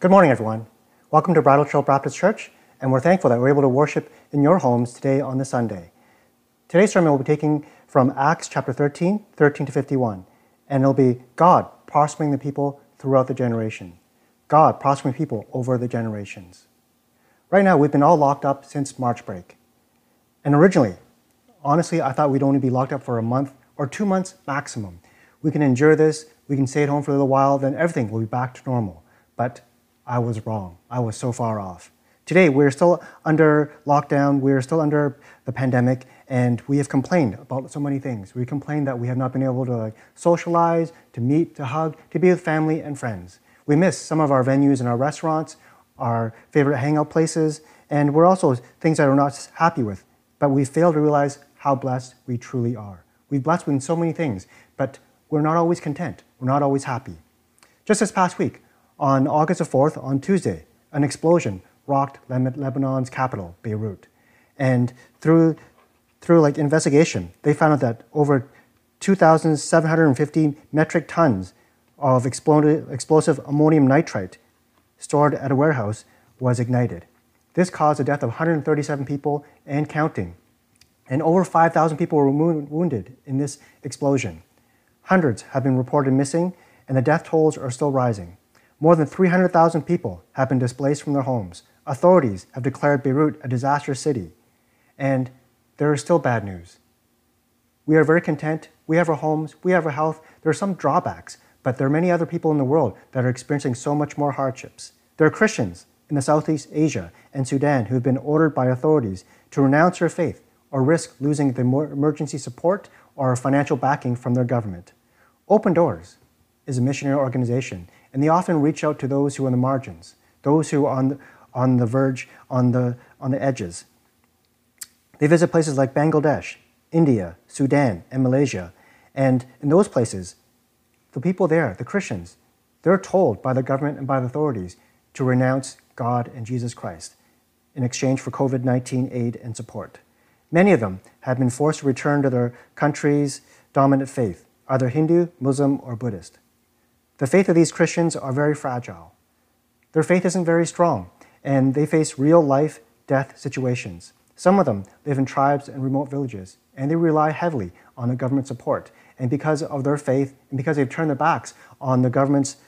Good morning, everyone. Welcome to Bridle Trail Baptist Church, and we're thankful that we're able to worship in your homes today on this Sunday. Today's sermon will be taken from Acts chapter 13, 13 to 51, and it'll be God prospering the people throughout the generation. God prospering people over the generations. Right now, we've been all locked up since March break. And originally, honestly, I thought we'd only be locked up for a month or two months maximum. We can endure this, we can stay at home for a little while, then everything will be back to normal. But I was wrong. I was so far off. Today, we're still under lockdown, we're still under the pandemic, and we have complained about so many things. We complain that we have not been able to like, socialize, to meet, to hug, to be with family and friends. We miss some of our venues and our restaurants, our favorite hangout places, and we're also things that we're not happy with. But we fail to realize how blessed we truly are. We've blessed with so many things, but we're not always content. We're not always happy. Just this past week, on August 4th, on Tuesday, an explosion rocked Lebanon's capital, Beirut. And through, through like investigation, they found out that over 2,750 metric tons of explosive ammonium nitrate stored at a warehouse was ignited. This caused the death of 137 people and counting. And over 5,000 people were wounded in this explosion. Hundreds have been reported missing, and the death tolls are still rising. More than 300,000 people have been displaced from their homes. Authorities have declared Beirut a disaster city. And there is still bad news. We are very content. We have our homes. We have our health. There are some drawbacks, but there are many other people in the world that are experiencing so much more hardships. There are Christians in the Southeast Asia and Sudan who have been ordered by authorities to renounce their faith or risk losing the emergency support or financial backing from their government. Open Doors is a missionary organization and they often reach out to those who are on the margins, those who are on the, on the verge, on the, on the edges. They visit places like Bangladesh, India, Sudan, and Malaysia. And in those places, the people there, the Christians, they're told by the government and by the authorities to renounce God and Jesus Christ in exchange for COVID 19 aid and support. Many of them have been forced to return to their country's dominant faith, either Hindu, Muslim, or Buddhist. The faith of these Christians are very fragile. Their faith isn't very strong, and they face real life death situations. Some of them live in tribes and remote villages, and they rely heavily on the government support. And because of their faith, and because they've turned their backs on the government's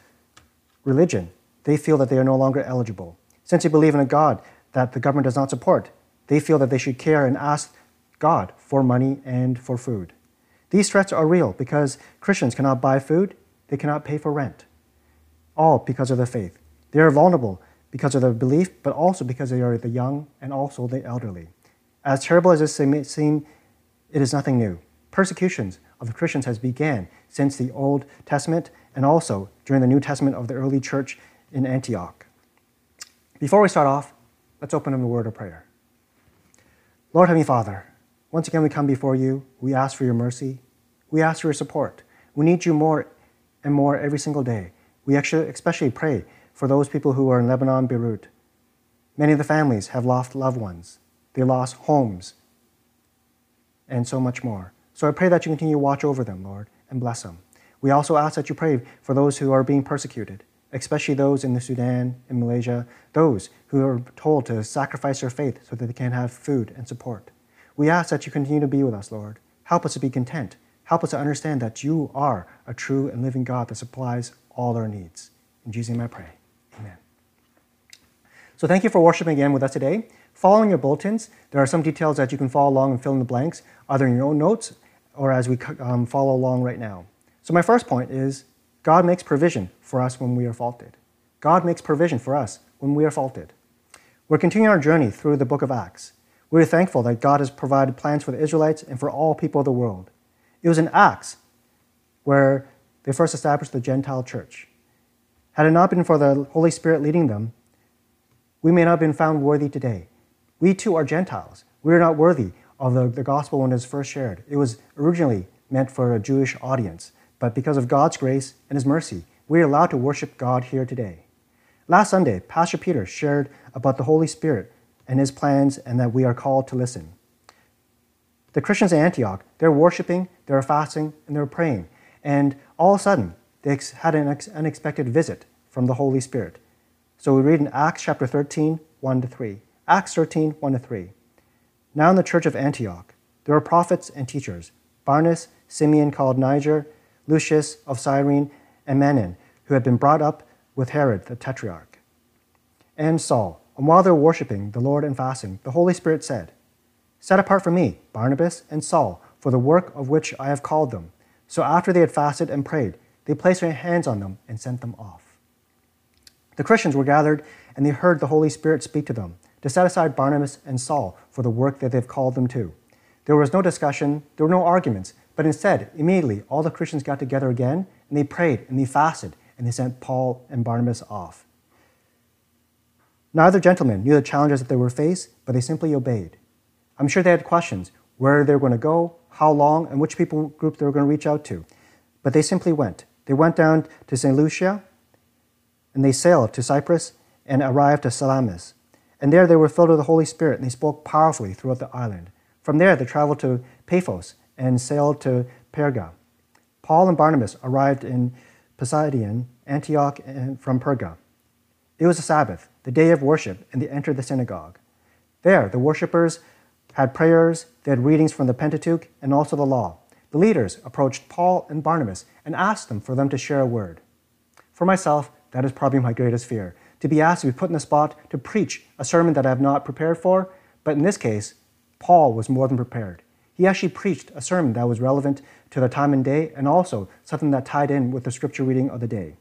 religion, they feel that they are no longer eligible. Since they believe in a God that the government does not support, they feel that they should care and ask God for money and for food. These threats are real because Christians cannot buy food they cannot pay for rent. All because of their faith. They are vulnerable because of their belief, but also because they are the young and also the elderly. As terrible as this may seem, it is nothing new. Persecutions of the Christians has began since the Old Testament and also during the New Testament of the early church in Antioch. Before we start off, let's open in a word of prayer. Lord Heavenly Father, once again we come before you. We ask for your mercy. We ask for your support. We need you more and more every single day. We actually especially pray for those people who are in Lebanon, Beirut. Many of the families have lost loved ones. They lost homes and so much more. So I pray that you continue to watch over them, Lord, and bless them. We also ask that you pray for those who are being persecuted, especially those in the Sudan in Malaysia, those who are told to sacrifice their faith so that they can have food and support. We ask that you continue to be with us, Lord. Help us to be content Help us to understand that you are a true and living God that supplies all our needs. In Jesus' name I pray. Amen. So thank you for worshiping again with us today. Following your bulletins, there are some details that you can follow along and fill in the blanks, either in your own notes or as we um, follow along right now. So my first point is God makes provision for us when we are faulted. God makes provision for us when we are faulted. We're continuing our journey through the book of Acts. We're thankful that God has provided plans for the Israelites and for all people of the world. It was in Acts where they first established the Gentile church. Had it not been for the Holy Spirit leading them, we may not have been found worthy today. We too are Gentiles. We are not worthy of the, the gospel when it was first shared. It was originally meant for a Jewish audience, but because of God's grace and His mercy, we are allowed to worship God here today. Last Sunday, Pastor Peter shared about the Holy Spirit and His plans and that we are called to listen. The Christians in Antioch, they're worshiping, they're fasting, and they're praying. And all of a sudden, they had an unexpected visit from the Holy Spirit. So we read in Acts chapter 13, 1 to 3. Acts 13, 1 to 3. Now in the church of Antioch, there were prophets and teachers Barnabas, Simeon called Niger, Lucius of Cyrene, and Manaen, who had been brought up with Herod the Tetrarch, and Saul. And while they were worshiping the Lord and fasting, the Holy Spirit said, Set apart for me Barnabas and Saul for the work of which I have called them. So after they had fasted and prayed, they placed their hands on them and sent them off. The Christians were gathered, and they heard the Holy Spirit speak to them to set aside Barnabas and Saul for the work that they've called them to. There was no discussion, there were no arguments, but instead, immediately, all the Christians got together again, and they prayed, and they fasted, and they sent Paul and Barnabas off. Neither gentleman knew the challenges that they were faced, but they simply obeyed. I'm sure they had questions where they were going to go, how long, and which people group they were going to reach out to. But they simply went. They went down to Seleucia, and they sailed to Cyprus and arrived at Salamis. And there they were filled with the Holy Spirit, and they spoke powerfully throughout the island. From there, they traveled to Paphos and sailed to Perga. Paul and Barnabas arrived in Pisidian, Antioch, and from Perga. It was a Sabbath, the day of worship, and they entered the synagogue. There, the worshippers had prayers, they had readings from the Pentateuch, and also the law. The leaders approached Paul and Barnabas and asked them for them to share a word. For myself, that is probably my greatest fear to be asked to be put in the spot to preach a sermon that I have not prepared for. But in this case, Paul was more than prepared. He actually preached a sermon that was relevant to the time and day and also something that tied in with the scripture reading of the day.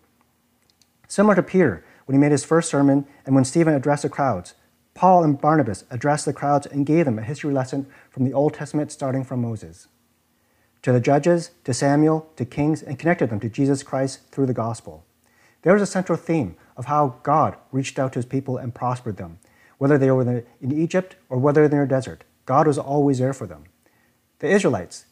Similar to Peter, when he made his first sermon and when Stephen addressed the crowds, Paul and Barnabas addressed the crowds and gave them a history lesson from the Old Testament starting from Moses to the judges, to Samuel, to kings, and connected them to Jesus Christ through the gospel. There was a central theme of how God reached out to his people and prospered them. Whether they were in Egypt or whether they're in a desert, God was always there for them. The Israelites,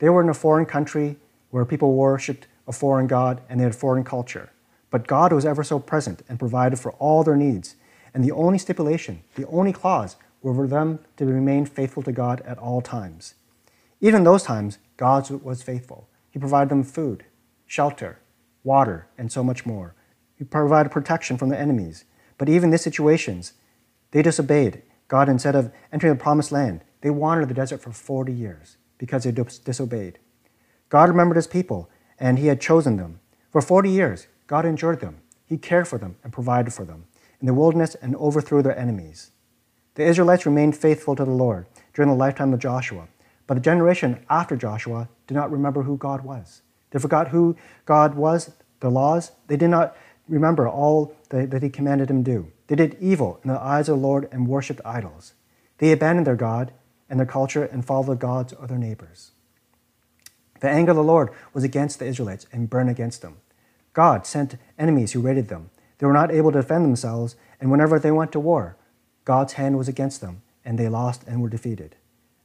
they were in a foreign country where people worshipped a foreign God and they had foreign culture. But God was ever so present and provided for all their needs. And the only stipulation, the only clause, were for them to remain faithful to God at all times. Even in those times, God was faithful. He provided them food, shelter, water, and so much more. He provided protection from the enemies. But even in these situations, they disobeyed God instead of entering the promised land. They wandered the desert for 40 years because they disobeyed. God remembered his people, and he had chosen them. For 40 years, God endured them. He cared for them and provided for them in the wilderness and overthrew their enemies. The Israelites remained faithful to the Lord during the lifetime of Joshua, but the generation after Joshua did not remember who God was. They forgot who God was, the laws. They did not remember all that he commanded them to do. They did evil in the eyes of the Lord and worshipped idols. They abandoned their God and their culture and followed the gods of their neighbors. The anger of the Lord was against the Israelites and burned against them. God sent enemies who raided them. They were not able to defend themselves, and whenever they went to war, God's hand was against them, and they lost and were defeated.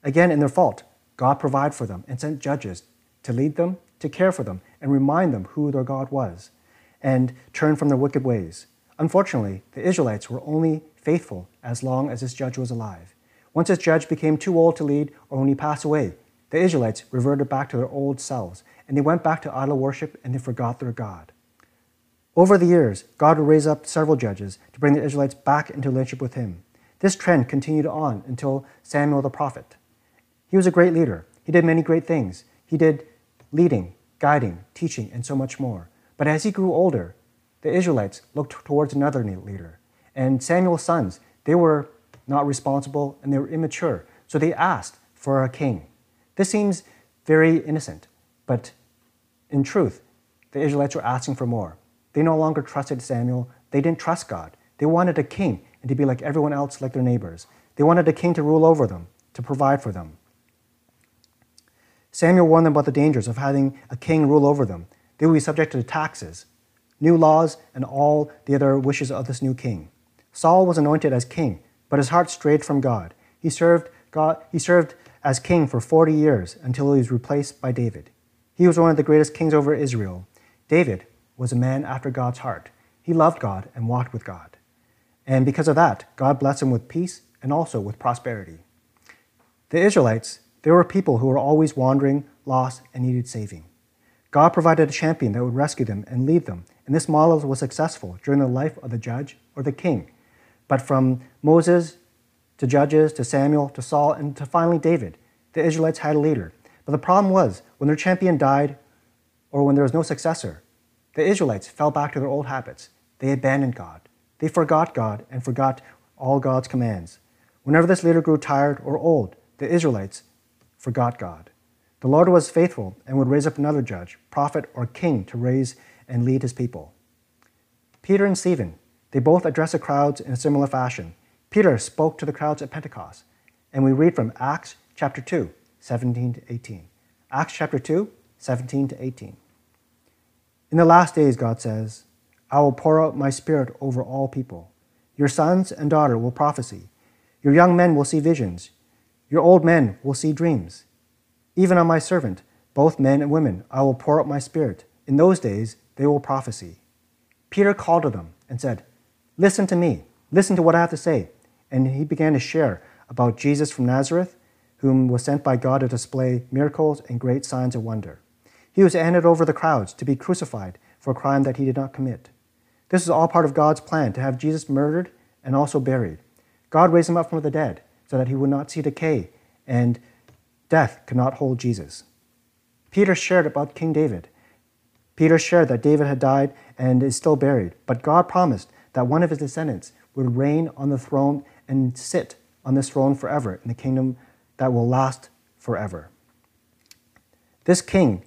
Again, in their fault, God provided for them and sent judges to lead them to care for them and remind them who their God was and turn from their wicked ways. Unfortunately, the Israelites were only faithful as long as this judge was alive. Once this judge became too old to lead or when he passed away, the Israelites reverted back to their old selves and they went back to idol worship and they forgot their God. Over the years, God would raise up several judges to bring the Israelites back into relationship with him. This trend continued on until Samuel the prophet. He was a great leader. He did many great things. He did leading, guiding, teaching, and so much more. But as he grew older, the Israelites looked towards another leader. And Samuel's sons, they were not responsible and they were immature. So they asked for a king. This seems very innocent, but in truth, the Israelites were asking for more. They no longer trusted Samuel. They didn't trust God. They wanted a king and to be like everyone else, like their neighbors. They wanted a king to rule over them, to provide for them. Samuel warned them about the dangers of having a king rule over them. They would be subject to taxes, new laws, and all the other wishes of this new king. Saul was anointed as king, but his heart strayed from God. He served, God, he served as king for 40 years until he was replaced by David. He was one of the greatest kings over Israel. David was a man after God's heart. He loved God and walked with God. And because of that, God blessed him with peace and also with prosperity. The Israelites, they were people who were always wandering, lost, and needed saving. God provided a champion that would rescue them and lead them and this model was successful during the life of the judge or the king. But from Moses to Judges to Samuel to Saul and to finally David, the Israelites had a leader. But the problem was when their champion died or when there was no successor, the Israelites fell back to their old habits. They abandoned God. They forgot God and forgot all God's commands. Whenever this leader grew tired or old, the Israelites forgot God. The Lord was faithful and would raise up another judge, prophet, or king to raise and lead his people. Peter and Stephen, they both addressed the crowds in a similar fashion. Peter spoke to the crowds at Pentecost, and we read from Acts chapter 2, 17 to 18. Acts chapter 2, 17 to 18. In the last days, God says, I will pour out my spirit over all people. Your sons and daughter will prophesy. Your young men will see visions. Your old men will see dreams. Even on my servant, both men and women, I will pour out my spirit. In those days, they will prophesy. Peter called to them and said, Listen to me. Listen to what I have to say. And he began to share about Jesus from Nazareth, whom was sent by God to display miracles and great signs of wonder. He was handed over the crowds to be crucified for a crime that he did not commit. This is all part of God's plan to have Jesus murdered and also buried. God raised him up from the dead so that he would not see decay and death could not hold Jesus. Peter shared about King David. Peter shared that David had died and is still buried, but God promised that one of his descendants would reign on the throne and sit on this throne forever in the kingdom that will last forever. This king,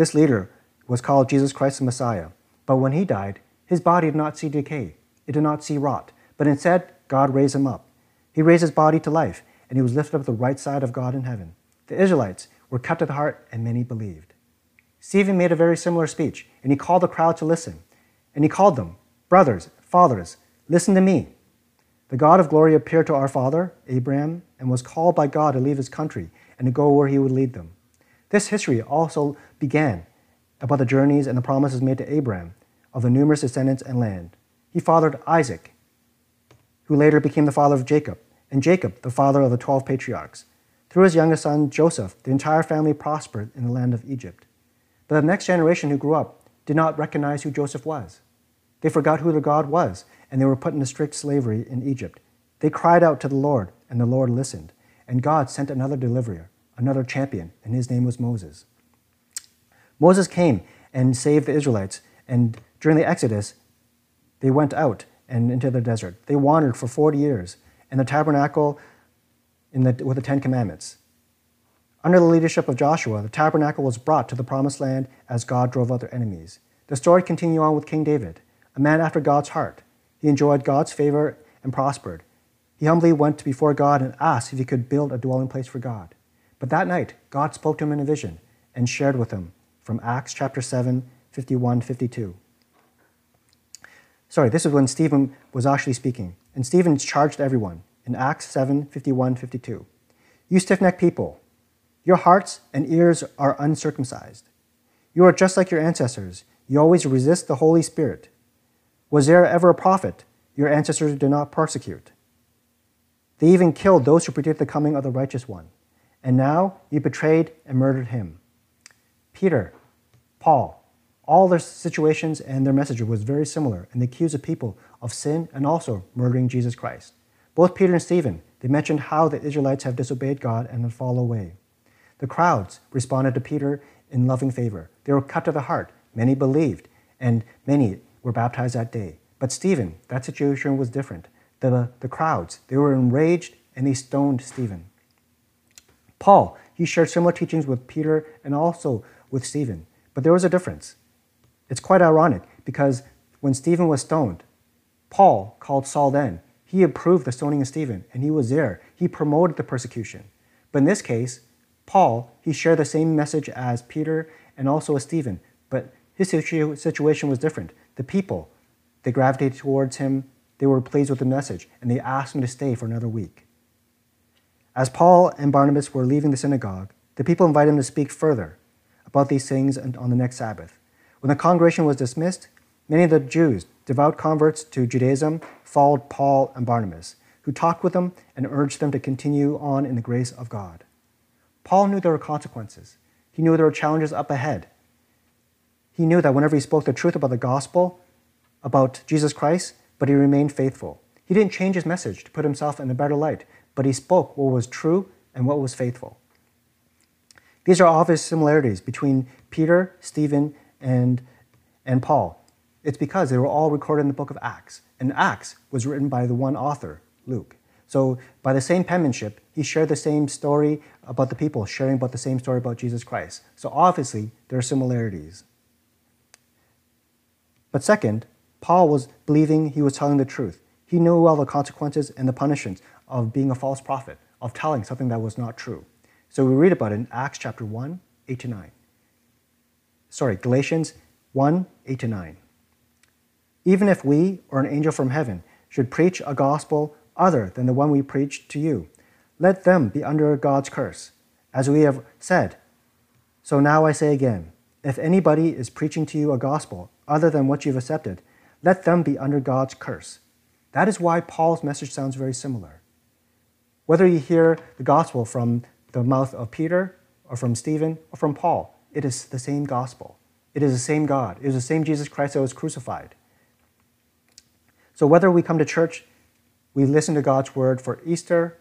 this leader, was called Jesus Christ the Messiah, but when he died, his body did not see decay, it did not see rot, but instead, God raised him up. He raised his body to life, and he was lifted up at the right side of God in heaven. The Israelites were cut to the heart, and many believed. Stephen made a very similar speech, and he called the crowd to listen. And he called them, Brothers, fathers, listen to me. The God of glory appeared to our father, Abraham, and was called by God to leave his country and to go where he would lead them. This history also began about the journeys and the promises made to Abraham of the numerous descendants and land. He fathered Isaac, who later became the father of Jacob, and Jacob, the father of the twelve patriarchs. Through his youngest son, Joseph, the entire family prospered in the land of Egypt. But the next generation who grew up did not recognize who Joseph was. They forgot who their God was, and they were put into strict slavery in Egypt. They cried out to the Lord, and the Lord listened. And God sent another deliverer, another champion, and his name was Moses. Moses came and saved the Israelites, and during the Exodus, they went out and into the desert. They wandered for 40 years in the tabernacle in the, with the Ten Commandments. Under the leadership of Joshua, the tabernacle was brought to the promised land as God drove out their enemies. The story continued on with King David, a man after God's heart. He enjoyed God's favor and prospered. He humbly went before God and asked if he could build a dwelling place for God. But that night, God spoke to him in a vision and shared with him from Acts chapter 7, 51 52. Sorry, this is when Stephen was actually speaking. And Stephen charged everyone in Acts 7 51 52. You stiff necked people, your hearts and ears are uncircumcised. You are just like your ancestors. You always resist the Holy Spirit. Was there ever a prophet your ancestors did not persecute? They even killed those who predicted the coming of the righteous one. And now you betrayed and murdered him. Peter, Paul, all their situations and their message was very similar, and they accused the people of sin and also murdering Jesus Christ. Both Peter and Stephen, they mentioned how the Israelites have disobeyed God and have fallen away. The crowds responded to Peter in loving favor. They were cut to the heart. Many believed, and many were baptized that day. But Stephen, that situation was different. The, the crowds, they were enraged and they stoned Stephen. Paul, he shared similar teachings with Peter and also with Stephen, but there was a difference. It's quite ironic because when Stephen was stoned, Paul called Saul then. He approved the stoning of Stephen and he was there. He promoted the persecution. But in this case, Paul, he shared the same message as Peter and also as Stephen, but his situ- situation was different. The people, they gravitated towards him, they were pleased with the message, and they asked him to stay for another week. As Paul and Barnabas were leaving the synagogue, the people invited him to speak further about these things on the next Sabbath. When the congregation was dismissed, many of the Jews, devout converts to Judaism, followed Paul and Barnabas, who talked with them and urged them to continue on in the grace of God. Paul knew there were consequences. He knew there were challenges up ahead. He knew that whenever he spoke the truth about the gospel, about Jesus Christ, but he remained faithful. He didn't change his message to put himself in a better light, but he spoke what was true and what was faithful. These are obvious similarities between Peter, Stephen, and, and Paul. It's because they were all recorded in the book of Acts, and Acts was written by the one author, Luke. So, by the same penmanship, he shared the same story about the people, sharing about the same story about Jesus Christ. So, obviously, there are similarities. But second, Paul was believing he was telling the truth. He knew all the consequences and the punishments of being a false prophet, of telling something that was not true. So we read about it in Acts chapter 1, 8 to 9. Sorry, Galatians 1, 8 to 9. Even if we or an angel from heaven should preach a gospel other than the one we preached to you, let them be under God's curse, as we have said. So now I say again if anybody is preaching to you a gospel other than what you've accepted, let them be under God's curse. That is why Paul's message sounds very similar. Whether you hear the gospel from the mouth of Peter, or from Stephen, or from Paul, it is the same gospel. It is the same God. It is the same Jesus Christ that was crucified. So whether we come to church, we listen to God's word for Easter,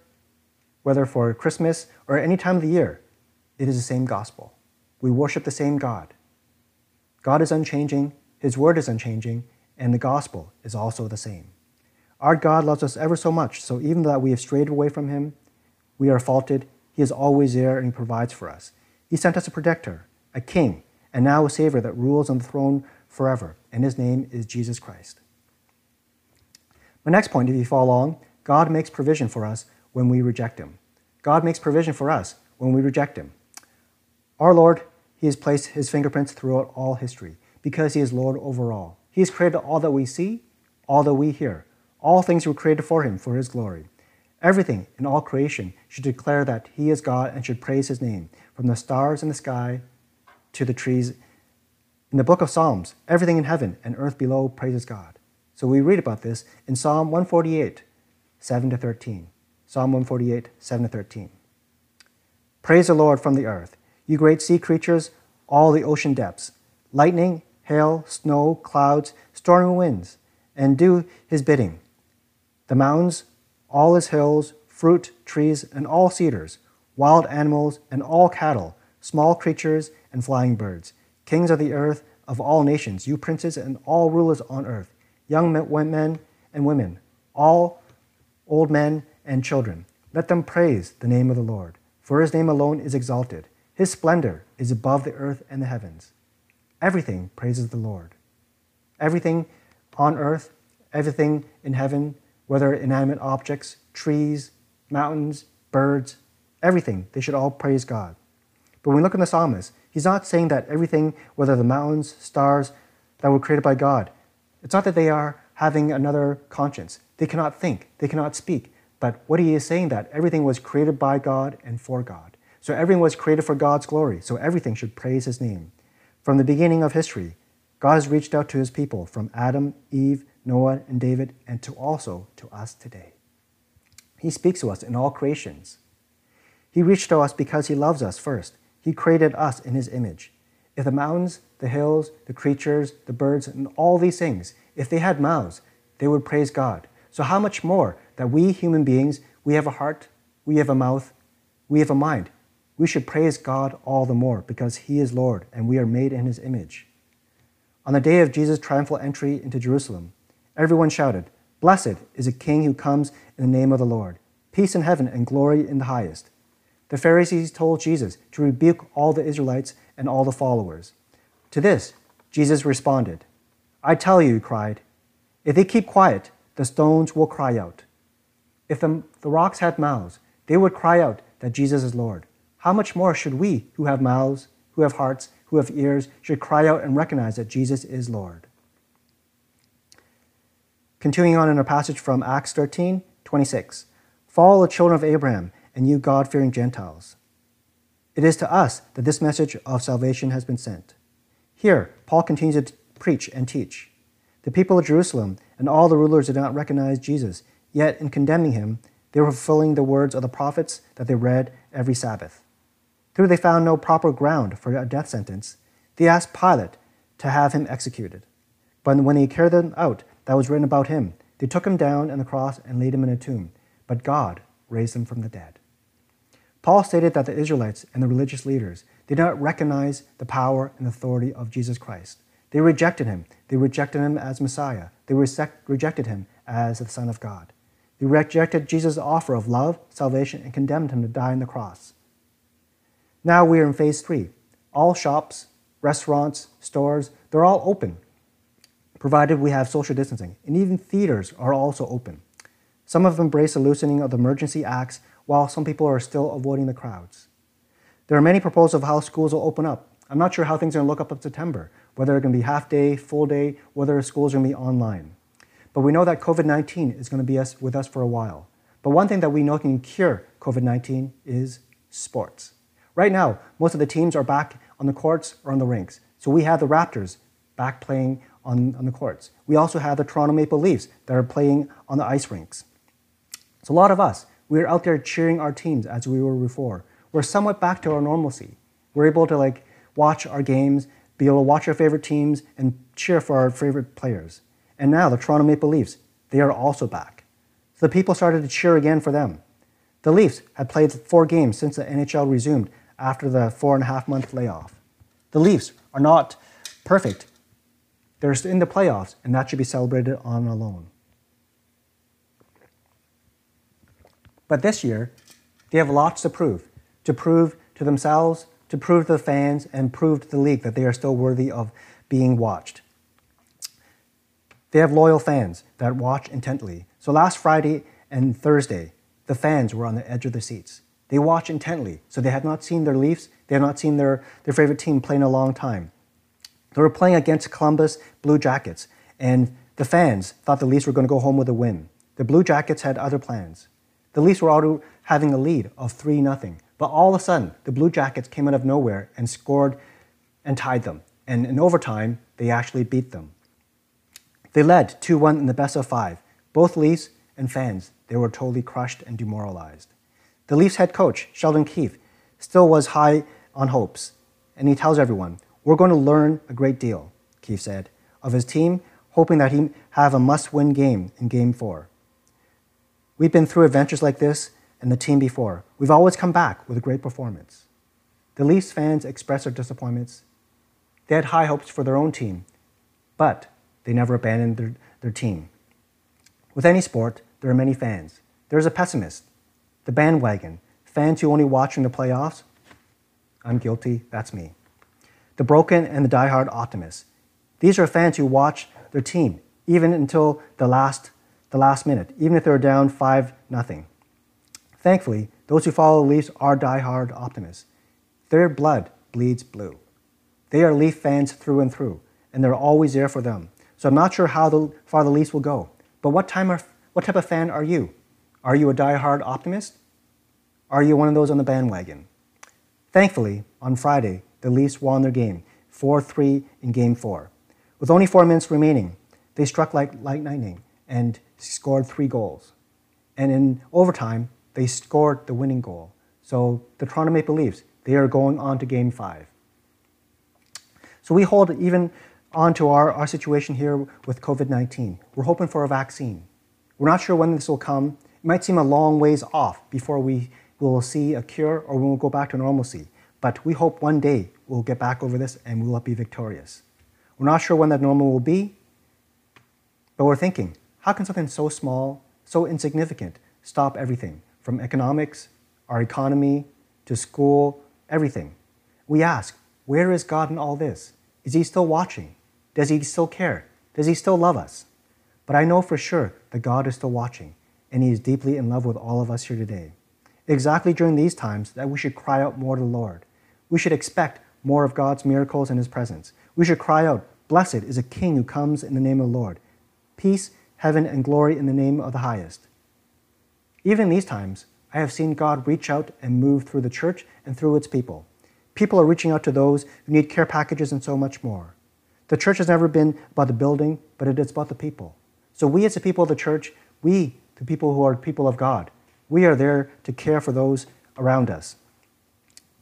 whether for Christmas, or any time of the year, it is the same gospel. We worship the same God. God is unchanging, His word is unchanging, and the gospel is also the same. Our God loves us ever so much, so even though we have strayed away from Him, we are faulted, He is always there and He provides for us. He sent us a protector, a king, and now a Savior that rules on the throne forever, and His name is Jesus Christ. My next point, if you follow along, God makes provision for us when we reject Him. God makes provision for us when we reject Him. Our Lord, He has placed His fingerprints throughout all history because He is Lord over all. He has created all that we see, all that we hear. All things were created for him, for his glory. Everything in all creation should declare that he is God and should praise his name, from the stars in the sky to the trees. In the book of Psalms, everything in heaven and earth below praises God. So we read about this in Psalm 148, 7 to 13. Psalm 148, 7 to 13. Praise the Lord from the earth, you great sea creatures, all the ocean depths, lightning hail, snow, clouds, stormy winds, and do his bidding. The mountains, all his hills, fruit, trees, and all cedars, wild animals, and all cattle, small creatures, and flying birds, kings of the earth, of all nations, you princes and all rulers on earth, young men and women, all old men and children. Let them praise the name of the Lord, for his name alone is exalted. His splendor is above the earth and the heavens. Everything praises the Lord. Everything on earth, everything in heaven, whether inanimate objects, trees, mountains, birds, everything, they should all praise God. But when we look in the psalmist, he's not saying that everything, whether the mountains, stars that were created by God, it's not that they are having another conscience. They cannot think, they cannot speak. But what he is saying that everything was created by God and for God. So everything was created for God's glory. So everything should praise his name. From the beginning of history, God has reached out to his people from Adam, Eve, Noah, and David, and to also to us today. He speaks to us in all creations. He reached to us because he loves us first. He created us in his image. If the mountains, the hills, the creatures, the birds, and all these things, if they had mouths, they would praise God. So, how much more that we human beings, we have a heart, we have a mouth, we have a mind, we should praise God all the more because He is Lord and we are made in His image. On the day of Jesus' triumphal entry into Jerusalem, everyone shouted, Blessed is a King who comes in the name of the Lord, peace in heaven and glory in the highest. The Pharisees told Jesus to rebuke all the Israelites and all the followers. To this, Jesus responded, I tell you, he cried, if they keep quiet, the stones will cry out. If the, the rocks had mouths, they would cry out that Jesus is Lord how much more should we, who have mouths, who have hearts, who have ears, should cry out and recognize that Jesus is Lord? Continuing on in our passage from Acts 13 26. Follow the children of Abraham, and you God fearing Gentiles. It is to us that this message of salvation has been sent. Here, Paul continues to preach and teach. The people of Jerusalem and all the rulers did not recognize Jesus, yet in condemning him, they were fulfilling the words of the prophets that they read every Sabbath. Though they found no proper ground for a death sentence, they asked Pilate to have him executed. But when he carried them out, that was written about him. They took him down on the cross and laid him in a tomb. But God raised him from the dead. Paul stated that the Israelites and the religious leaders did not recognize the power and authority of Jesus Christ. They rejected him. They rejected him as Messiah. They rejected him as the Son of God. They rejected Jesus' offer of love, salvation, and condemned him to die on the cross. Now we are in phase three. All shops, restaurants, stores, they're all open, provided we have social distancing. And even theaters are also open. Some have embraced the loosening of the emergency acts, while some people are still avoiding the crowds. There are many proposals of how schools will open up. I'm not sure how things are going to look up in September, whether they're going to be half day, full day, whether schools are going to be online. But we know that COVID 19 is going to be us, with us for a while. But one thing that we know can cure COVID 19 is sports. Right now, most of the teams are back on the courts or on the rinks. So we have the Raptors back playing on, on the courts. We also have the Toronto Maple Leafs that are playing on the ice rinks. So a lot of us, we're out there cheering our teams as we were before. We're somewhat back to our normalcy. We're able to like watch our games, be able to watch our favorite teams, and cheer for our favorite players. And now the Toronto Maple Leafs, they are also back. So the people started to cheer again for them. The Leafs had played four games since the NHL resumed after the four and a half month layoff. The Leafs are not perfect. They're still in the playoffs, and that should be celebrated on alone. But this year, they have lots to prove to prove to themselves, to prove to the fans, and prove to the league that they are still worthy of being watched. They have loyal fans that watch intently. So last Friday and Thursday, the fans were on the edge of their seats. They watch intently. So they had not seen their Leafs, they had not seen their, their favorite team play in a long time. They were playing against Columbus Blue Jackets, and the fans thought the Leafs were going to go home with a win. The Blue Jackets had other plans. The Leafs were already having a lead of 3 0. But all of a sudden, the Blue Jackets came out of nowhere and scored and tied them. And in overtime, they actually beat them. They led 2 1 in the best of five. Both Leafs and fans, they were totally crushed and demoralized. The Leafs head coach, Sheldon Keefe, still was high on hopes. And he tells everyone, We're going to learn a great deal, Keefe said, of his team, hoping that he have a must win game in game four. We've been through adventures like this and the team before. We've always come back with a great performance. The Leafs fans expressed their disappointments. They had high hopes for their own team, but they never abandoned their, their team. With any sport, there are many fans. There's a pessimist, the bandwagon, fans who only watch in the playoffs. I'm guilty, that's me. The broken and the die-hard optimists. These are fans who watch their team even until the last the last minute, even if they're down 5 nothing. Thankfully, those who follow the Leafs are die-hard optimists. Their blood bleeds blue. They are Leaf fans through and through, and they're always there for them. So I'm not sure how the, far the Leafs will go. But what, time are, what type of fan are you? Are you a die-hard optimist? Are you one of those on the bandwagon? Thankfully, on Friday, the Leafs won their game, 4-3 in Game 4. With only four minutes remaining, they struck like, lightning and scored three goals. And in overtime, they scored the winning goal. So the Toronto Maple Leafs, they are going on to game five. So we hold even on to our, our situation here with COVID 19. We're hoping for a vaccine. We're not sure when this will come. It might seem a long ways off before we will see a cure or we'll go back to normalcy. But we hope one day we'll get back over this and we'll be victorious. We're not sure when that normal will be, but we're thinking how can something so small, so insignificant, stop everything from economics, our economy, to school, everything? We ask, where is God in all this? Is He still watching? Does He still care? Does He still love us? But I know for sure that God is still watching, and He is deeply in love with all of us here today. Exactly during these times that we should cry out more to the Lord. We should expect more of God's miracles and His presence. We should cry out, Blessed is a King who comes in the name of the Lord. Peace heaven, and glory in the name of the highest. Even these times, I have seen God reach out and move through the church and through its people. People are reaching out to those who need care packages and so much more. The church has never been about the building, but it is about the people. So we as the people of the church, we, the people who are people of God, we are there to care for those around us.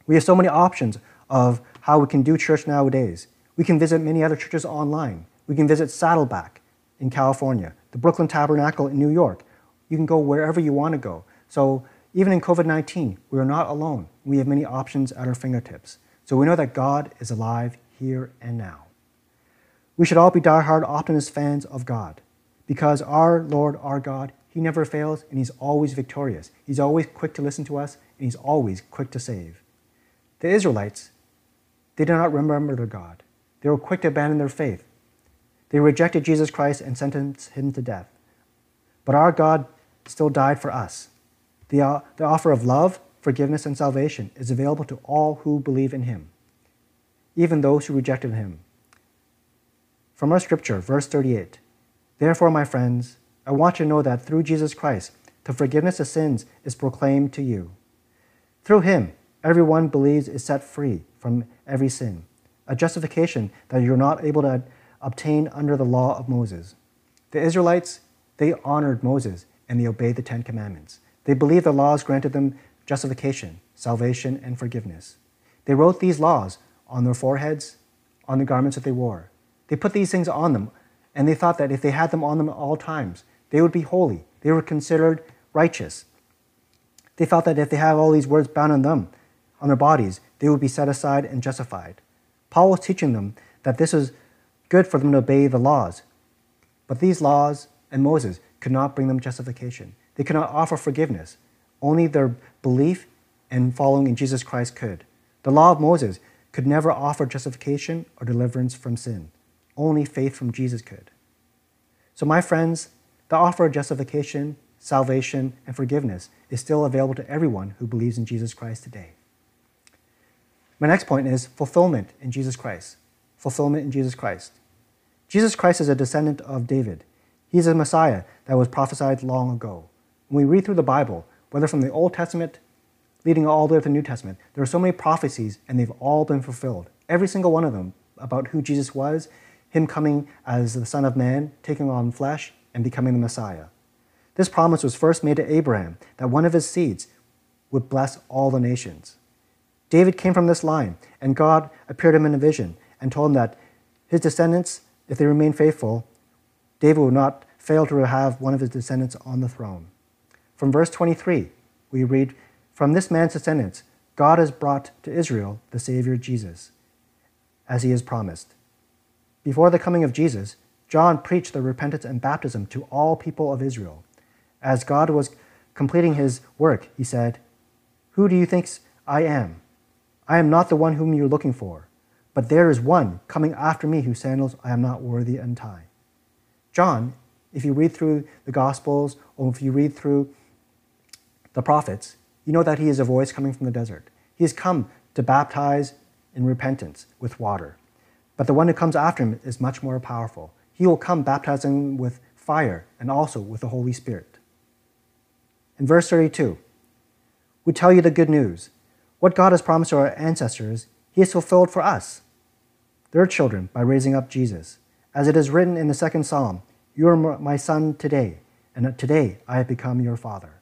We have so many options of how we can do church nowadays. We can visit many other churches online. We can visit Saddleback in California, the Brooklyn Tabernacle in New York. You can go wherever you want to go. So even in COVID 19, we are not alone. We have many options at our fingertips. So we know that God is alive here and now. We should all be die-hard optimist fans of God because our Lord, our God, He never fails and He's always victorious. He's always quick to listen to us and He's always quick to save. The Israelites, they did not remember their God. They were quick to abandon their faith. They rejected Jesus Christ and sentenced Him to death. But our God still died for us. The, uh, the offer of love, forgiveness, and salvation is available to all who believe in Him, even those who rejected Him. From our scripture, verse 38 Therefore, my friends, I want you to know that through Jesus Christ, the forgiveness of sins is proclaimed to you. Through him, everyone believes is set free from every sin, a justification that you're not able to obtain under the law of Moses. The Israelites, they honored Moses and they obeyed the Ten Commandments. They believed the laws granted them justification, salvation, and forgiveness. They wrote these laws on their foreheads, on the garments that they wore. They put these things on them, and they thought that if they had them on them at all times, they would be holy. They were considered righteous. They felt that if they had all these words bound on them, on their bodies, they would be set aside and justified. Paul was teaching them that this was good for them to obey the laws. But these laws and Moses could not bring them justification. They could not offer forgiveness. Only their belief and following in Jesus Christ could. The law of Moses could never offer justification or deliverance from sin. Only faith from Jesus could. So, my friends, the offer of justification, salvation, and forgiveness is still available to everyone who believes in Jesus Christ today. My next point is fulfillment in Jesus Christ. Fulfillment in Jesus Christ. Jesus Christ is a descendant of David. He is a Messiah that was prophesied long ago. When we read through the Bible, whether from the Old Testament leading all the way to the New Testament, there are so many prophecies and they've all been fulfilled. Every single one of them about who Jesus was him coming as the Son of Man, taking on flesh, and becoming the Messiah. This promise was first made to Abraham that one of his seeds would bless all the nations. David came from this line, and God appeared to him in a vision and told him that his descendants, if they remain faithful, David would not fail to have one of his descendants on the throne. From verse 23, we read, From this man's descendants, God has brought to Israel the Savior Jesus, as he has promised. Before the coming of Jesus, John preached the repentance and baptism to all people of Israel. As God was completing his work, he said, Who do you think I am? I am not the one whom you are looking for, but there is one coming after me whose sandals I am not worthy to untie. John, if you read through the Gospels or if you read through the prophets, you know that he is a voice coming from the desert. He has come to baptize in repentance with water. But the one who comes after him is much more powerful. He will come baptizing with fire and also with the Holy Spirit. In verse 32, we tell you the good news. What God has promised to our ancestors, He has fulfilled for us, their children, by raising up Jesus. As it is written in the second psalm, You are my son today, and today I have become your father.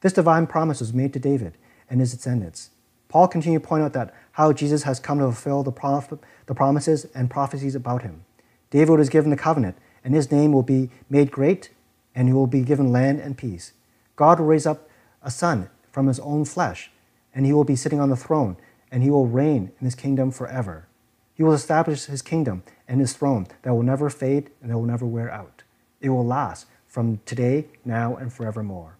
This divine promise was made to David and his descendants. Paul continued to point out that how Jesus has come to fulfill the, prof- the promises and prophecies about him. David was given the covenant, and his name will be made great, and he will be given land and peace. God will raise up a son from his own flesh, and he will be sitting on the throne, and he will reign in his kingdom forever. He will establish his kingdom and his throne that will never fade and that will never wear out. It will last from today, now, and forevermore.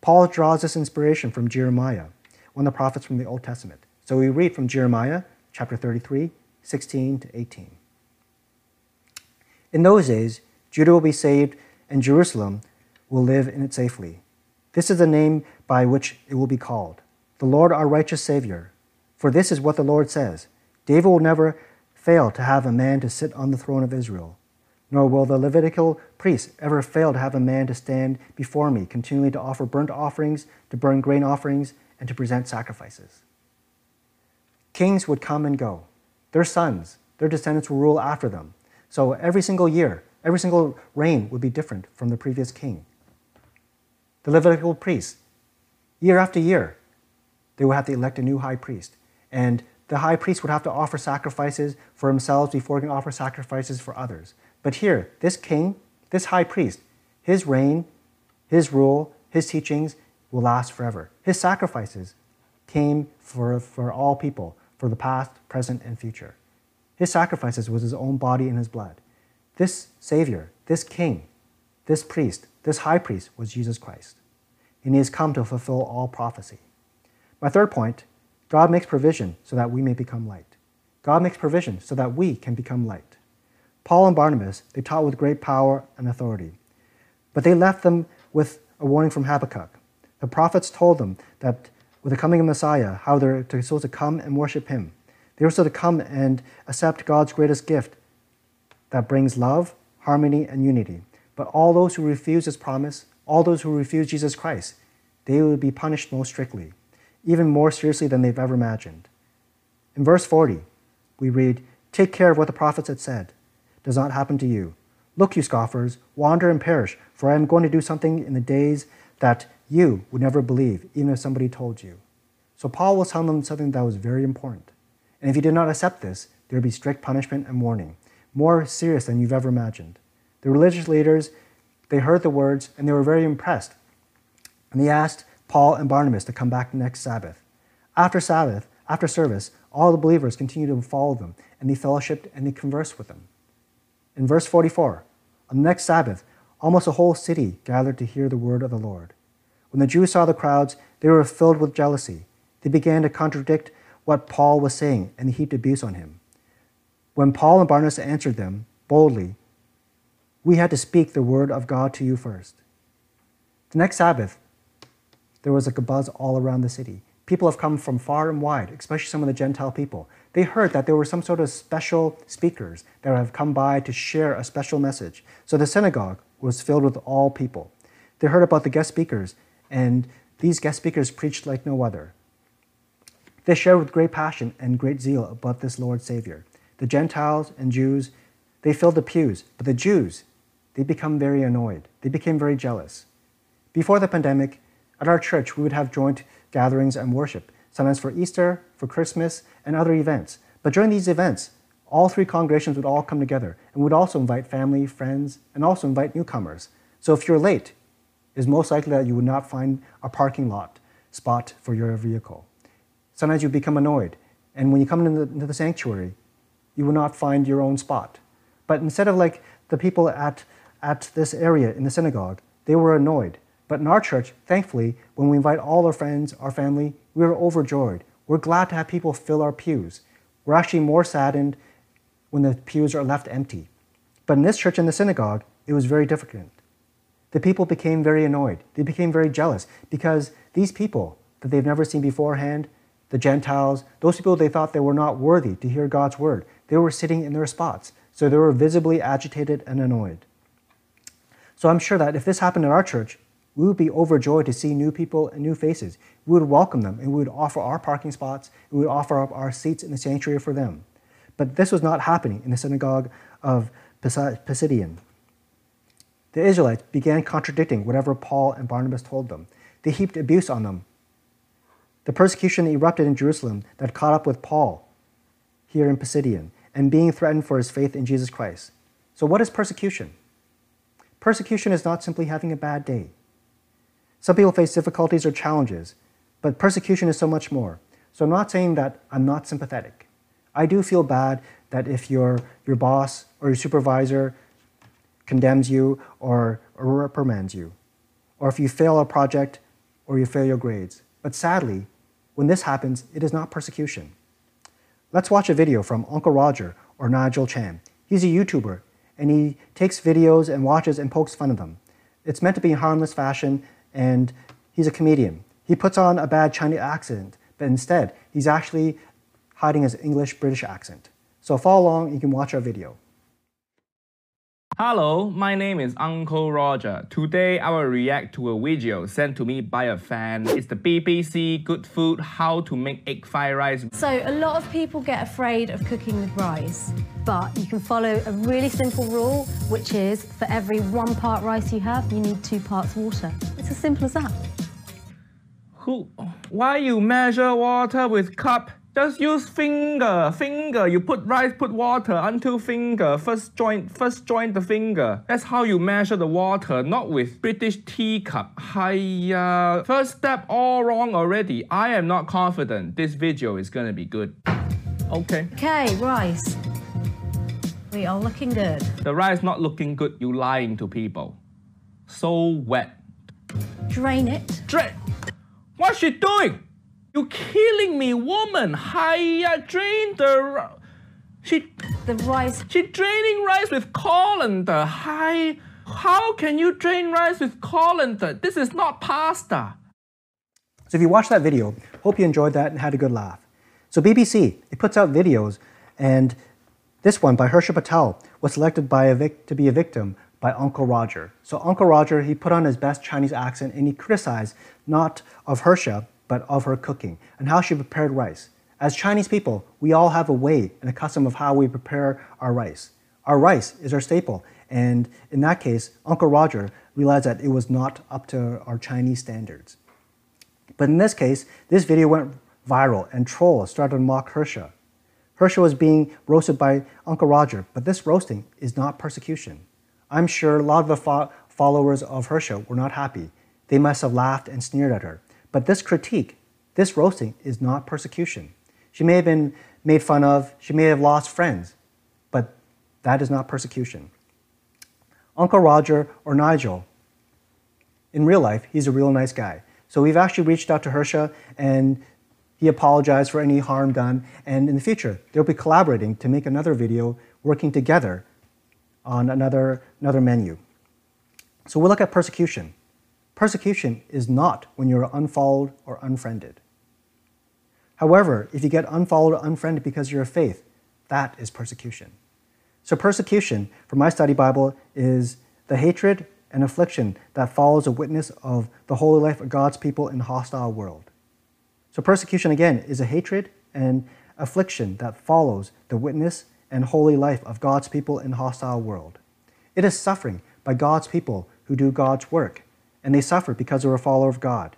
Paul draws this inspiration from Jeremiah, one of the prophets from the Old Testament. So we read from Jeremiah chapter 33, 16 to 18. In those days, Judah will be saved, and Jerusalem will live in it safely. This is the name by which it will be called the Lord our righteous Savior. For this is what the Lord says David will never fail to have a man to sit on the throne of Israel, nor will the Levitical priests ever fail to have a man to stand before me, continually to offer burnt offerings, to burn grain offerings, and to present sacrifices. Kings would come and go. Their sons, their descendants will rule after them. So every single year, every single reign would be different from the previous king. The Levitical priests, year after year, they would have to elect a new high priest. And the high priest would have to offer sacrifices for himself before he can offer sacrifices for others. But here, this king, this high priest, his reign, his rule, his teachings will last forever. His sacrifices came for, for all people, for the past, present, and future. His sacrifices was his own body and his blood. This Savior, this King, this priest, this high priest was Jesus Christ. And he has come to fulfill all prophecy. My third point God makes provision so that we may become light. God makes provision so that we can become light. Paul and Barnabas, they taught with great power and authority. But they left them with a warning from Habakkuk. The prophets told them that with the coming of Messiah, how they're supposed to come and worship him. They were supposed to come and accept God's greatest gift that brings love, harmony, and unity. But all those who refuse his promise, all those who refuse Jesus Christ, they will be punished most strictly, even more seriously than they've ever imagined. In verse 40, we read, Take care of what the prophets had said. Does not happen to you. Look, you scoffers, wander and perish, for I am going to do something in the days that you would never believe, even if somebody told you. So Paul was telling them something that was very important. And if you did not accept this, there would be strict punishment and warning, more serious than you've ever imagined. The religious leaders, they heard the words and they were very impressed. And they asked Paul and Barnabas to come back next Sabbath. After Sabbath, after service, all the believers continued to follow them, and they fellowshiped and they conversed with them. In verse 44, on the next Sabbath, almost a whole city gathered to hear the word of the Lord. When the Jews saw the crowds, they were filled with jealousy. They began to contradict what Paul was saying, and they heaped abuse on him. When Paul and Barnabas answered them boldly, We had to speak the word of God to you first. The next Sabbath, there was like a buzz all around the city. People have come from far and wide, especially some of the Gentile people. They heard that there were some sort of special speakers that have come by to share a special message. So the synagogue was filled with all people. They heard about the guest speakers, and these guest speakers preached like no other. They shared with great passion and great zeal about this Lord Savior. The Gentiles and Jews, they filled the pews, but the Jews, they become very annoyed. They became very jealous. Before the pandemic, at our church, we would have joint gatherings and worship, sometimes for Easter, for Christmas, and other events. But during these events, all three congregations would all come together and would also invite family, friends, and also invite newcomers. So if you're late, it's most likely that you would not find a parking lot spot for your vehicle. Sometimes you become annoyed, and when you come into the, into the sanctuary, you will not find your own spot. But instead of like the people at, at this area in the synagogue, they were annoyed but in our church, thankfully, when we invite all our friends, our family, we are overjoyed. We're glad to have people fill our pews. We're actually more saddened when the pews are left empty. But in this church in the synagogue, it was very different. The people became very annoyed. They became very jealous because these people that they've never seen beforehand, the Gentiles, those people they thought they were not worthy to hear God's word, they were sitting in their spots. So they were visibly agitated and annoyed. So I'm sure that if this happened in our church, we would be overjoyed to see new people and new faces. We would welcome them and we would offer our parking spots, we would offer up our seats in the sanctuary for them. But this was not happening in the synagogue of Pisidian. The Israelites began contradicting whatever Paul and Barnabas told them. They heaped abuse on them. The persecution erupted in Jerusalem that caught up with Paul here in Pisidian and being threatened for his faith in Jesus Christ. So, what is persecution? Persecution is not simply having a bad day. Some people face difficulties or challenges, but persecution is so much more. So I'm not saying that I'm not sympathetic. I do feel bad that if your, your boss or your supervisor condemns you or, or reprimands you, or if you fail a project or you fail your grades. But sadly, when this happens, it is not persecution. Let's watch a video from Uncle Roger or Nigel Chan. He's a YouTuber and he takes videos and watches and pokes fun of them. It's meant to be in harmless fashion and he's a comedian. He puts on a bad Chinese accent, but instead, he's actually hiding his English British accent. So follow along, you can watch our video. Hello, my name is Uncle Roger. Today I will react to a video sent to me by a fan. It's the BBC Good Food How to Make Egg Fried Rice. So a lot of people get afraid of cooking with rice, but you can follow a really simple rule, which is for every one part rice you have, you need two parts water. It's as simple as that. Who? Why you measure water with cup? Just use finger, finger. You put rice, put water until finger. First join, first join the finger. That's how you measure the water, not with British teacup. Hiya. First step all wrong already. I am not confident this video is gonna be good. Okay. Okay, rice. We are looking good. The rice not looking good, you lying to people. So wet. Drain it. Dra- What's she doing? You killing me, woman. Hiya, drain the. She The rice. she draining rice with colander. Hi. How can you drain rice with colander? This is not pasta. So if you watched that video, hope you enjoyed that and had a good laugh. So BBC, it puts out videos, and this one by Hersha Patel was selected by a vic- to be a victim by Uncle Roger. So Uncle Roger, he put on his best Chinese accent and he criticized not of Hersha, but of her cooking and how she prepared rice. As Chinese people, we all have a way and a custom of how we prepare our rice. Our rice is our staple, and in that case, Uncle Roger realized that it was not up to our Chinese standards. But in this case, this video went viral and trolls started to mock Hersha. Hersha was being roasted by Uncle Roger, but this roasting is not persecution. I'm sure a lot of the fo- followers of Hersha were not happy. They must have laughed and sneered at her. But this critique, this roasting, is not persecution. She may have been made fun of, she may have lost friends, but that is not persecution. Uncle Roger or Nigel in real life, he's a real nice guy. So we've actually reached out to Hersha and he apologized for any harm done. And in the future, they'll be collaborating to make another video working together on another, another menu. So we'll look at persecution. Persecution is not when you're unfollowed or unfriended. However, if you get unfollowed or unfriended because you're your faith, that is persecution. So, persecution, from my study Bible, is the hatred and affliction that follows a witness of the holy life of God's people in a hostile world. So, persecution again is a hatred and affliction that follows the witness and holy life of God's people in a hostile world. It is suffering by God's people who do God's work, and they suffer because they're a follower of God.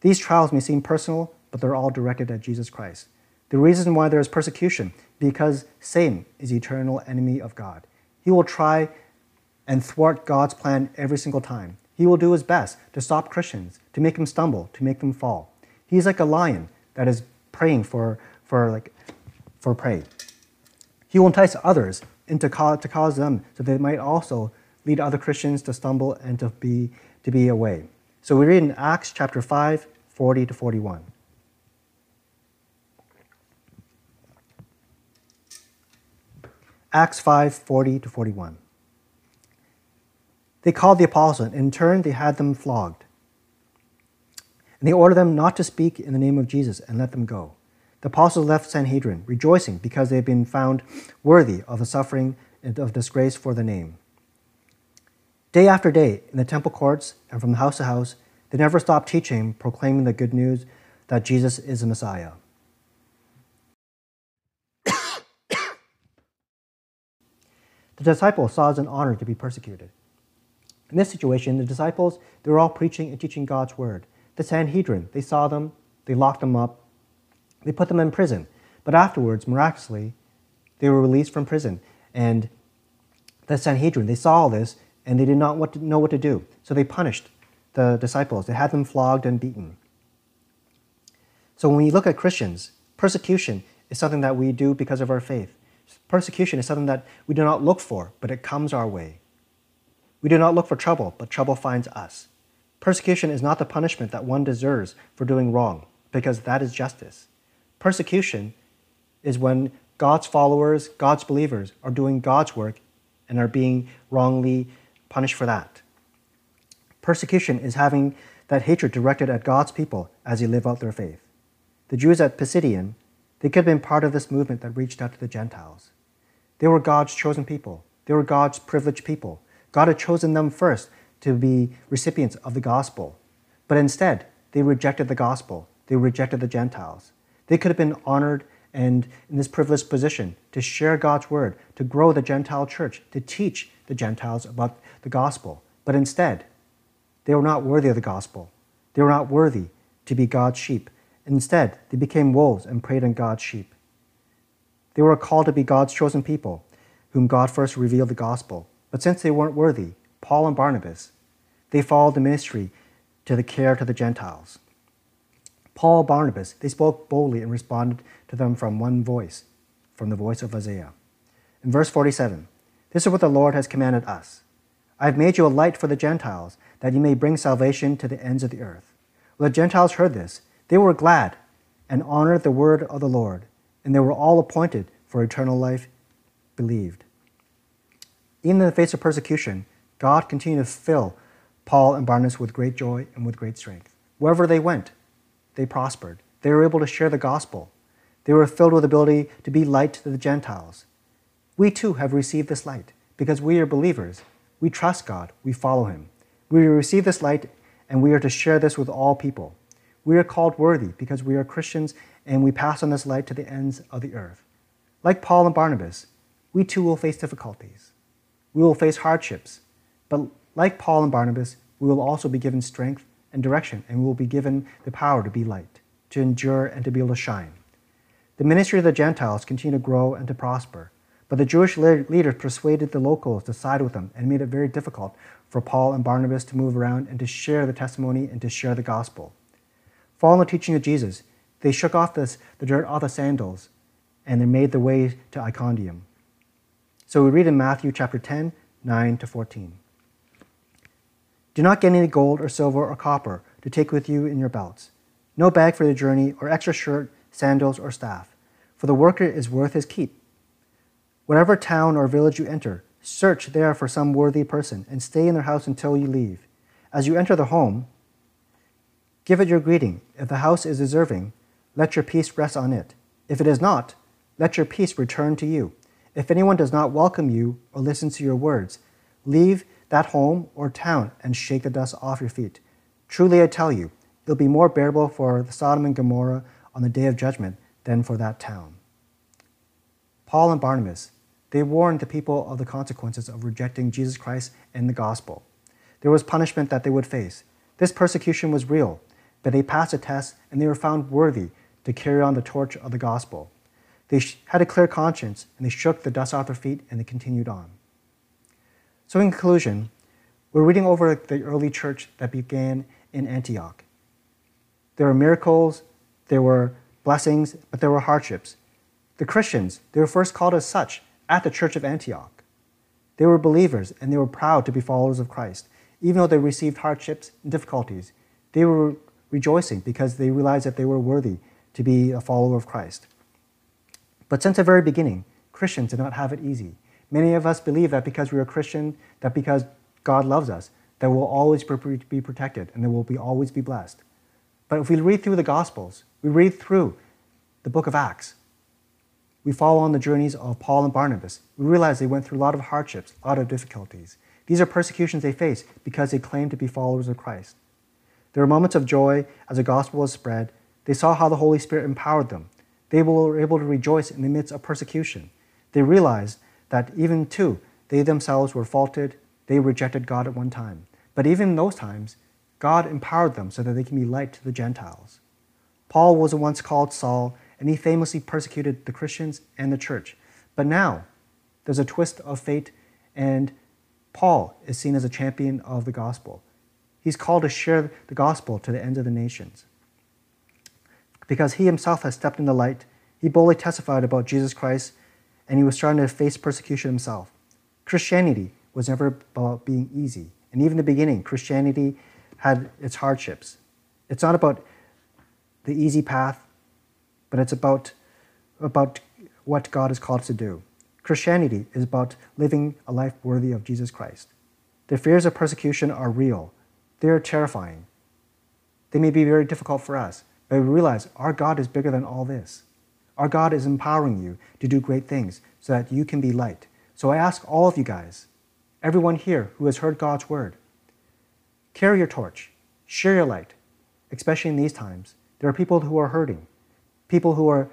These trials may seem personal, but they're all directed at Jesus Christ. The reason why there is persecution because Satan is the eternal enemy of God. He will try and thwart God's plan every single time. He will do his best to stop Christians, to make them stumble, to make them fall. He's like a lion that is praying for, for, like, for prey. He will entice others into to cause them so they might also lead other Christians to stumble and to be, to be away. So we read in Acts chapter 5, 40 to 41. Acts 5, 40 to 41. They called the apostles, and in turn they had them flogged. And they ordered them not to speak in the name of Jesus and let them go. The apostles left Sanhedrin, rejoicing because they had been found worthy of the suffering and of disgrace for the name. Day after day, in the temple courts and from house to house, they never stopped teaching, proclaiming the good news that Jesus is the Messiah. the disciples saw it as an honor to be persecuted. In this situation, the disciples, they were all preaching and teaching God's word. The Sanhedrin, they saw them, they locked them up, they put them in prison. But afterwards, miraculously, they were released from prison. And the Sanhedrin, they saw all this, and they did not what to, know what to do. So they punished the disciples. They had them flogged and beaten. So when we look at Christians, persecution is something that we do because of our faith. Persecution is something that we do not look for, but it comes our way. We do not look for trouble, but trouble finds us. Persecution is not the punishment that one deserves for doing wrong, because that is justice. Persecution is when God's followers, God's believers, are doing God's work and are being wrongly punished for that. Persecution is having that hatred directed at God's people as they live out their faith. The Jews at Pisidian, they could have been part of this movement that reached out to the Gentiles. They were God's chosen people. They were God's privileged people. God had chosen them first to be recipients of the gospel. But instead, they rejected the gospel. They rejected the Gentiles. They could have been honored and in this privileged position to share God's word, to grow the Gentile church, to teach the Gentiles about the gospel. But instead, they were not worthy of the gospel. They were not worthy to be God's sheep Instead, they became wolves and preyed on God's sheep. They were called to be God's chosen people, whom God first revealed the gospel. But since they weren't worthy, Paul and Barnabas, they followed the ministry to the care to the Gentiles. Paul and Barnabas, they spoke boldly and responded to them from one voice, from the voice of Isaiah. In verse 47, this is what the Lord has commanded us I have made you a light for the Gentiles, that you may bring salvation to the ends of the earth. When the Gentiles heard this, they were glad and honored the word of the Lord, and they were all appointed for eternal life, believed. Even in the face of persecution, God continued to fill Paul and Barnabas with great joy and with great strength. Wherever they went, they prospered. They were able to share the gospel. They were filled with ability to be light to the Gentiles. We too have received this light because we are believers. We trust God. We follow Him. We receive this light and we are to share this with all people. We are called worthy because we are Christians and we pass on this light to the ends of the earth. Like Paul and Barnabas, we too will face difficulties. We will face hardships. But like Paul and Barnabas, we will also be given strength and direction, and we will be given the power to be light, to endure, and to be able to shine. The ministry of the Gentiles continued to grow and to prosper. But the Jewish leaders persuaded the locals to side with them and made it very difficult for Paul and Barnabas to move around and to share the testimony and to share the gospel. Following the teaching of Jesus, they shook off this, the dirt off the sandals and they made their way to Iconium. So we read in Matthew chapter 10, 9 to 14. Do not get any gold or silver or copper to take with you in your belts, no bag for the journey, or extra shirt, sandals, or staff, for the worker is worth his keep. Whatever town or village you enter, search there for some worthy person and stay in their house until you leave. As you enter the home, give it your greeting. If the house is deserving, let your peace rest on it. If it is not, let your peace return to you. If anyone does not welcome you or listen to your words, leave that home or town and shake the dust off your feet. Truly I tell you, it'll be more bearable for Sodom and Gomorrah on the day of judgment than for that town. Paul and Barnabas, they warned the people of the consequences of rejecting Jesus Christ and the gospel. There was punishment that they would face. This persecution was real, but they passed a test and they were found worthy to carry on the torch of the gospel. They had a clear conscience and they shook the dust off their feet and they continued on. So, in conclusion, we're reading over the early church that began in Antioch. There were miracles, there were blessings, but there were hardships. The Christians, they were first called as such at the church of Antioch. They were believers and they were proud to be followers of Christ. Even though they received hardships and difficulties, they were rejoicing because they realized that they were worthy to be a follower of Christ. But since the very beginning, Christians did not have it easy. Many of us believe that because we are Christian, that because God loves us, that we'll always be protected and that we'll be always be blessed. But if we read through the Gospels, we read through the book of Acts, we follow on the journeys of Paul and Barnabas. We realize they went through a lot of hardships, a lot of difficulties. These are persecutions they faced because they claimed to be followers of Christ. There were moments of joy as the gospel was spread. They saw how the Holy Spirit empowered them. They were able to rejoice in the midst of persecution. They realized that even too, they themselves were faulted. They rejected God at one time. But even in those times, God empowered them so that they can be light to the Gentiles. Paul was once called Saul, and he famously persecuted the Christians and the church. But now, there's a twist of fate, and Paul is seen as a champion of the gospel. He's called to share the gospel to the ends of the nations. Because he himself has stepped in the light, he boldly testified about Jesus Christ, and he was starting to face persecution himself. Christianity was never about being easy. And even in the beginning, Christianity had its hardships. It's not about the easy path, but it's about, about what God has called us to do. Christianity is about living a life worthy of Jesus Christ. The fears of persecution are real, they are terrifying. They may be very difficult for us, but we realize our God is bigger than all this. Our God is empowering you to do great things so that you can be light. So I ask all of you guys, everyone here who has heard God's word, carry your torch, share your light, especially in these times. There are people who are hurting people who are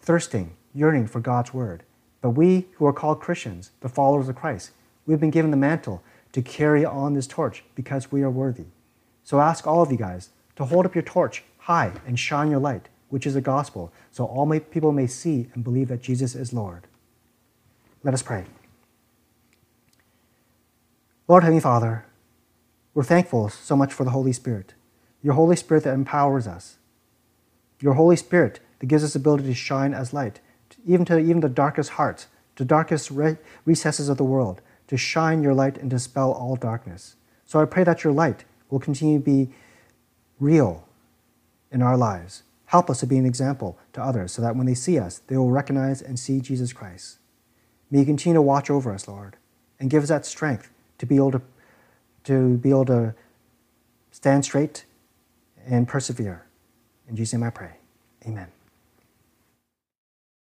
thirsting, yearning for God's word. But we who are called Christians, the followers of Christ, we've been given the mantle to carry on this torch because we are worthy. So ask all of you guys to hold up your torch high and shine your light which is the gospel, so all may, people may see and believe that Jesus is Lord. Let us pray. Lord Heavenly Father, we're thankful so much for the Holy Spirit, your Holy Spirit that empowers us, your Holy Spirit that gives us the ability to shine as light, even to even the darkest hearts, the darkest re- recesses of the world, to shine your light and dispel all darkness. So I pray that your light will continue to be real in our lives. Help us to be an example to others so that when they see us, they will recognize and see Jesus Christ. May you continue to watch over us, Lord, and give us that strength to be able to, to, be able to stand straight and persevere. In Jesus' name I pray. Amen.